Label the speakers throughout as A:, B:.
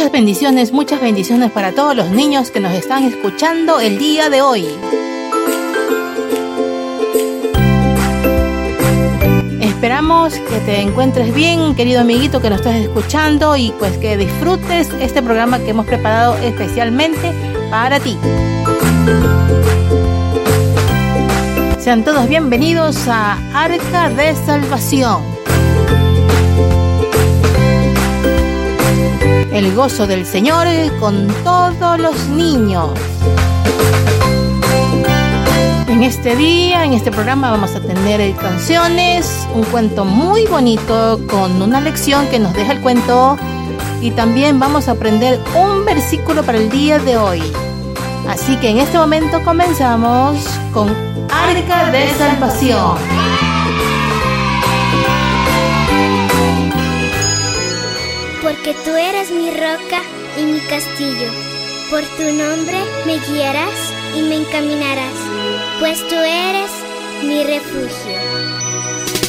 A: Muchas bendiciones, muchas bendiciones para todos los niños que nos están escuchando el día de hoy. Esperamos que te encuentres bien, querido amiguito que nos estás escuchando y pues que disfrutes este programa que hemos preparado especialmente para ti. Sean todos bienvenidos a Arca de Salvación. El gozo del Señor con todos los niños. En este día, en este programa vamos a tener canciones, un cuento muy bonito con una lección que nos deja el cuento y también vamos a aprender un versículo para el día de hoy. Así que en este momento comenzamos con Arca de Salvación.
B: Tú eres mi roca y mi castillo, por tu nombre me guiarás y me encaminarás pues tú eres mi refugio.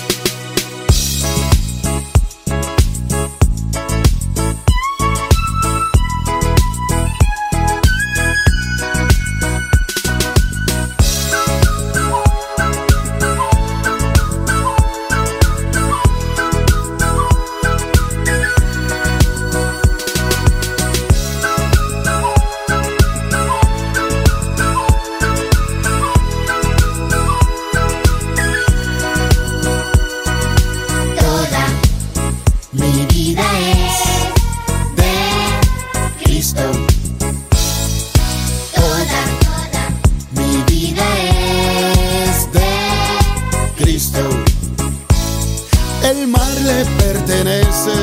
C: El mar le pertenece,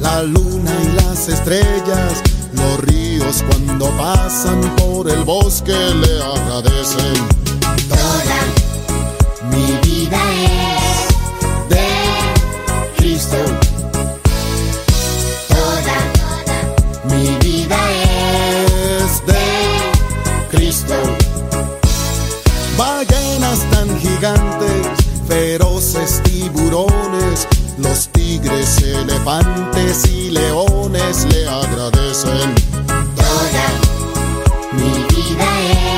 C: la luna y las estrellas, los ríos cuando pasan por el bosque le agradecen. Tigres, elefantes y leones le agradecen. Toda mi vida es.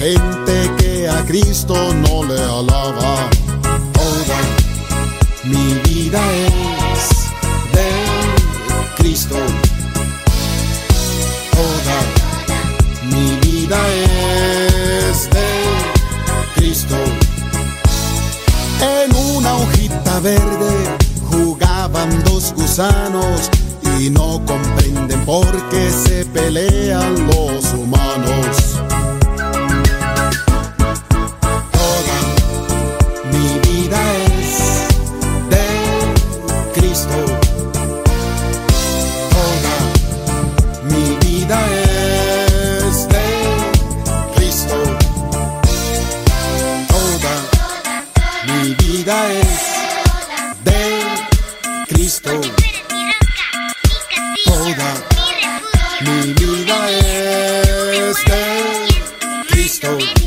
C: gente que a Cristo no le alaba. Toda mi vida es de Cristo. Toda mi vida es de Cristo. En una hojita verde jugaban dos gusanos y no comprenden por qué se pelean los humanos. stove.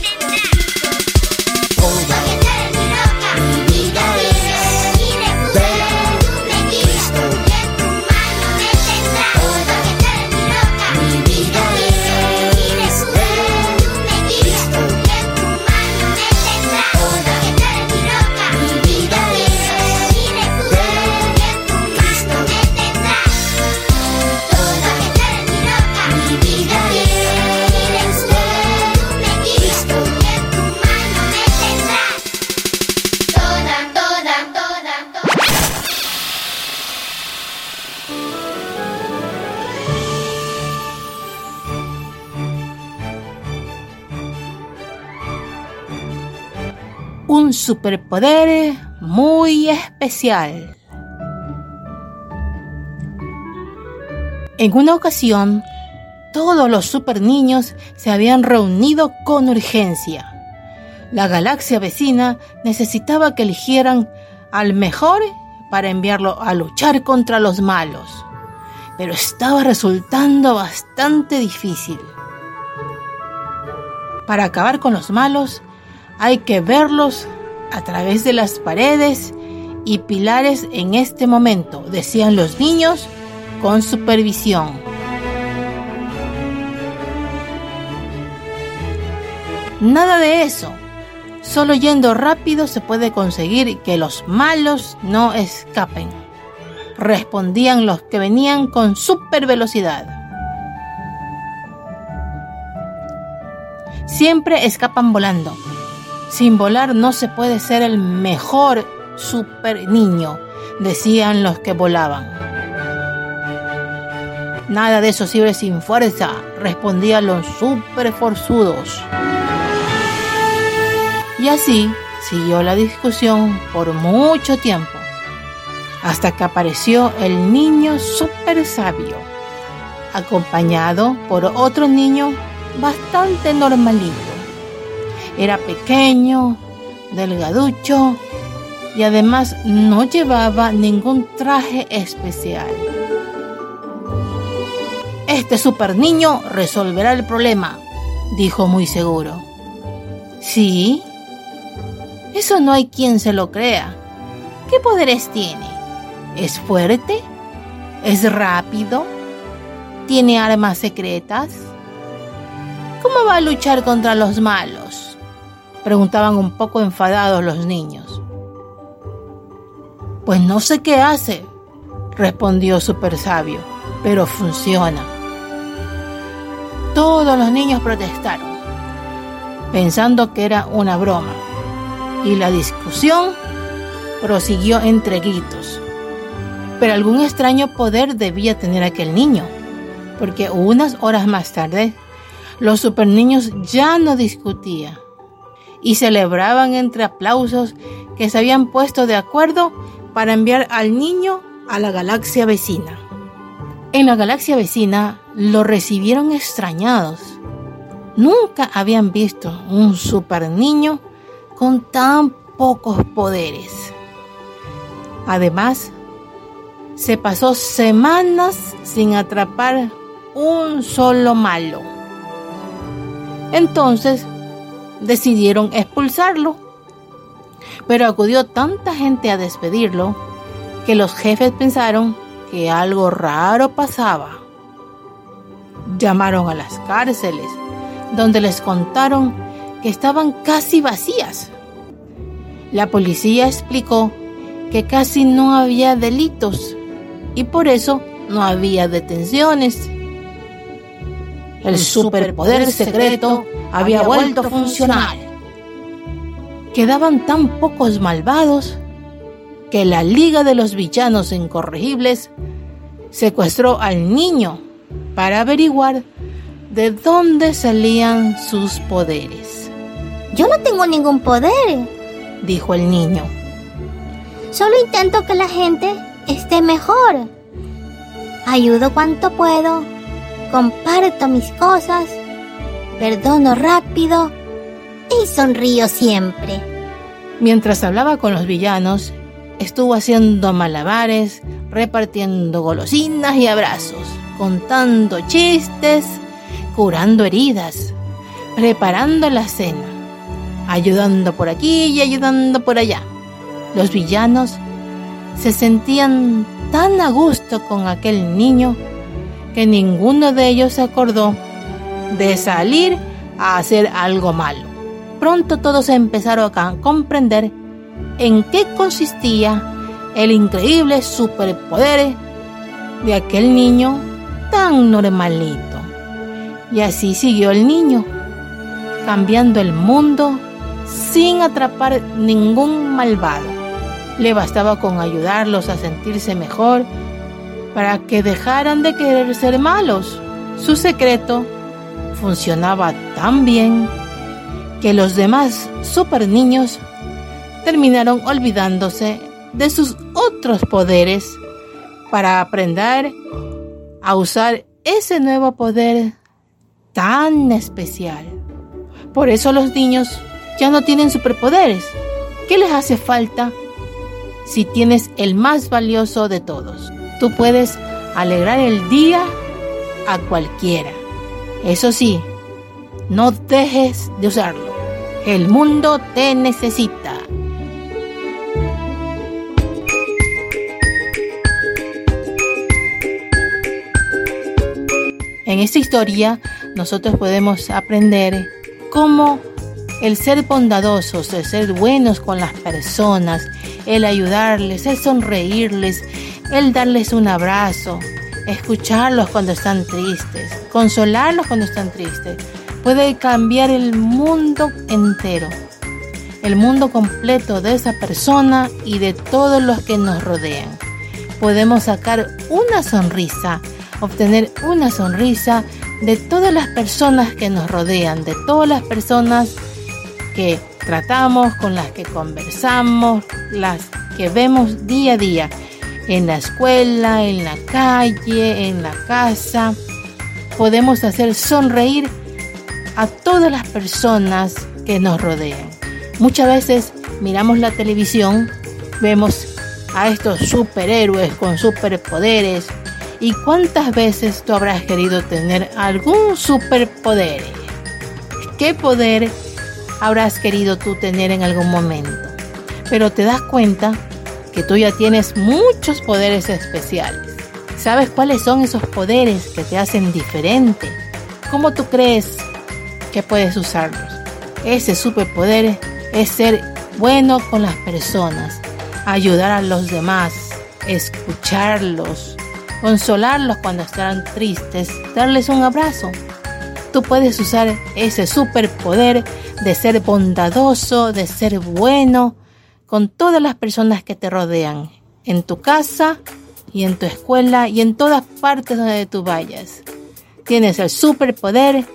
A: Superpoder muy especial. En una ocasión, todos los super niños se habían reunido con urgencia. La galaxia vecina necesitaba que eligieran al mejor para enviarlo a luchar contra los malos, pero estaba resultando bastante difícil. Para acabar con los malos, hay que verlos a través de las paredes y pilares en este momento, decían los niños con supervisión. Nada de eso. Solo yendo rápido se puede conseguir que los malos no escapen. Respondían los que venían con super velocidad. Siempre escapan volando. Sin volar no se puede ser el mejor super niño, decían los que volaban. Nada de eso sirve sin fuerza, respondían los super forzudos. Y así siguió la discusión por mucho tiempo, hasta que apareció el niño super sabio, acompañado por otro niño bastante normalito. Era pequeño, delgaducho y además no llevaba ningún traje especial. Este super niño resolverá el problema, dijo muy seguro. ¿Sí? Eso no hay quien se lo crea. ¿Qué poderes tiene? ¿Es fuerte? ¿Es rápido? ¿Tiene armas secretas? ¿Cómo va a luchar contra los malos? Preguntaban un poco enfadados los niños. Pues no sé qué hace, respondió Super Sabio, pero funciona. Todos los niños protestaron, pensando que era una broma, y la discusión prosiguió entre gritos. Pero algún extraño poder debía tener aquel niño, porque unas horas más tarde, los super niños ya no discutían, y celebraban entre aplausos que se habían puesto de acuerdo para enviar al niño a la galaxia vecina. En la galaxia vecina lo recibieron extrañados. Nunca habían visto un super niño con tan pocos poderes. Además, se pasó semanas sin atrapar un solo malo. Entonces decidieron expulsarlo. Pero acudió tanta gente a despedirlo que los jefes pensaron que algo raro pasaba. Llamaron a las cárceles, donde les contaron que estaban casi vacías. La policía explicó que casi no había delitos y por eso no había detenciones. El superpoder secreto había vuelto a funcionar. Quedaban tan pocos malvados que la Liga de los Villanos Incorregibles secuestró al niño para averiguar de dónde salían sus poderes.
D: Yo no tengo ningún poder,
A: dijo el niño.
D: Solo intento que la gente esté mejor. Ayudo cuanto puedo, comparto mis cosas perdono rápido y sonrío siempre.
A: Mientras hablaba con los villanos, estuvo haciendo malabares, repartiendo golosinas y abrazos, contando chistes, curando heridas, preparando la cena, ayudando por aquí y ayudando por allá. Los villanos se sentían tan a gusto con aquel niño que ninguno de ellos se acordó de salir a hacer algo malo. Pronto todos empezaron a comprender en qué consistía el increíble superpoder de aquel niño tan normalito. Y así siguió el niño, cambiando el mundo sin atrapar ningún malvado. Le bastaba con ayudarlos a sentirse mejor para que dejaran de querer ser malos. Su secreto funcionaba tan bien que los demás super niños terminaron olvidándose de sus otros poderes para aprender a usar ese nuevo poder tan especial. Por eso los niños ya no tienen superpoderes. ¿Qué les hace falta si tienes el más valioso de todos? Tú puedes alegrar el día a cualquiera. Eso sí, no dejes de usarlo. El mundo te necesita. En esta historia nosotros podemos aprender cómo el ser bondadosos, el ser buenos con las personas, el ayudarles, el sonreírles, el darles un abrazo, escucharlos cuando están tristes, consolarlos cuando están tristes, puede cambiar el mundo entero, el mundo completo de esa persona y de todos los que nos rodean. Podemos sacar una sonrisa obtener una sonrisa de todas las personas que nos rodean, de todas las personas que tratamos, con las que conversamos, las que vemos día a día, en la escuela, en la calle, en la casa. Podemos hacer sonreír a todas las personas que nos rodean. Muchas veces miramos la televisión, vemos a estos superhéroes con superpoderes, ¿Y cuántas veces tú habrás querido tener algún superpoder? ¿Qué poder habrás querido tú tener en algún momento? Pero te das cuenta que tú ya tienes muchos poderes especiales. ¿Sabes cuáles son esos poderes que te hacen diferente? ¿Cómo tú crees que puedes usarlos? Ese superpoder es ser bueno con las personas, ayudar a los demás, escucharlos, consolarlos cuando están tristes, darles un abrazo. Tú puedes usar ese superpoder de ser bondadoso, de ser bueno con todas las personas que te rodean, en tu casa y en tu escuela y en todas partes donde tú vayas. Tienes el superpoder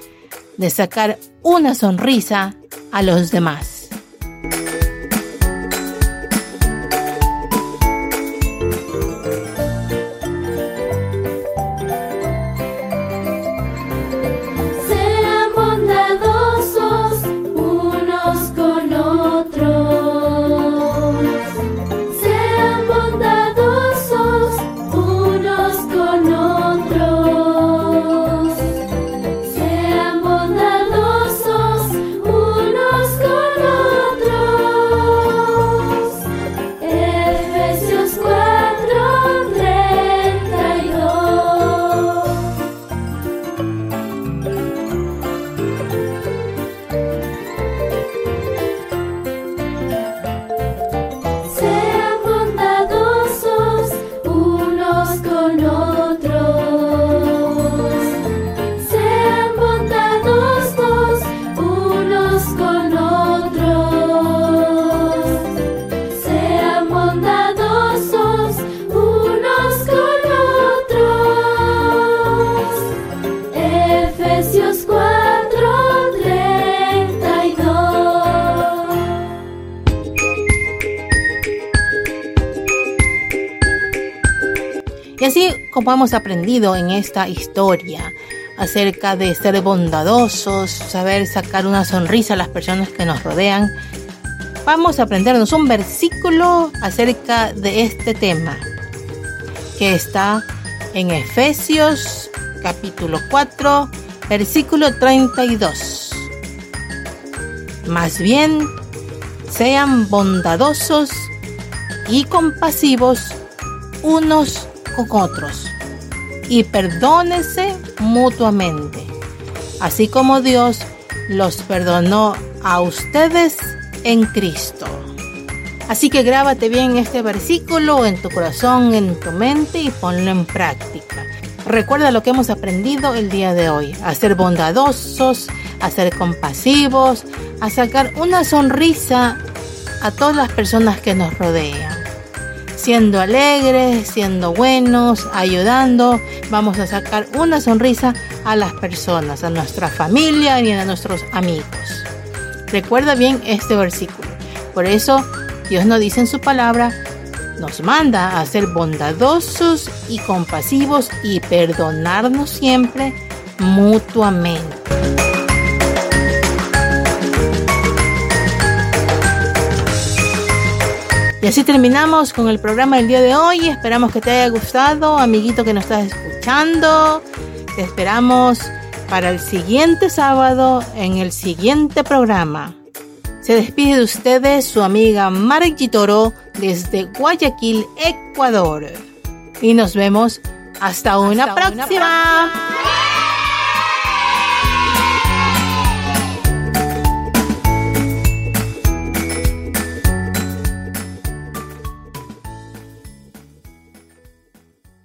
A: de sacar una sonrisa a los demás. Como hemos aprendido en esta historia acerca de ser bondadosos, saber sacar una sonrisa a las personas que nos rodean, vamos a aprendernos un versículo acerca de este tema que está en Efesios capítulo 4, versículo 32. Más bien, sean bondadosos y compasivos unos con otros y perdónese mutuamente, así como Dios los perdonó a ustedes en Cristo. Así que grábate bien este versículo en tu corazón, en tu mente y ponlo en práctica. Recuerda lo que hemos aprendido el día de hoy, a ser bondadosos, a ser compasivos, a sacar una sonrisa a todas las personas que nos rodean siendo alegres, siendo buenos, ayudando, vamos a sacar una sonrisa a las personas, a nuestra familia y a nuestros amigos. Recuerda bien este versículo. Por eso Dios nos dice en su palabra, nos manda a ser bondadosos y compasivos y perdonarnos siempre mutuamente. Y así terminamos con el programa del día de hoy. Esperamos que te haya gustado, amiguito que nos estás escuchando. Te esperamos para el siguiente sábado en el siguiente programa. Se despide de ustedes su amiga Margie Toro desde Guayaquil, Ecuador. Y nos vemos hasta, una, próxima.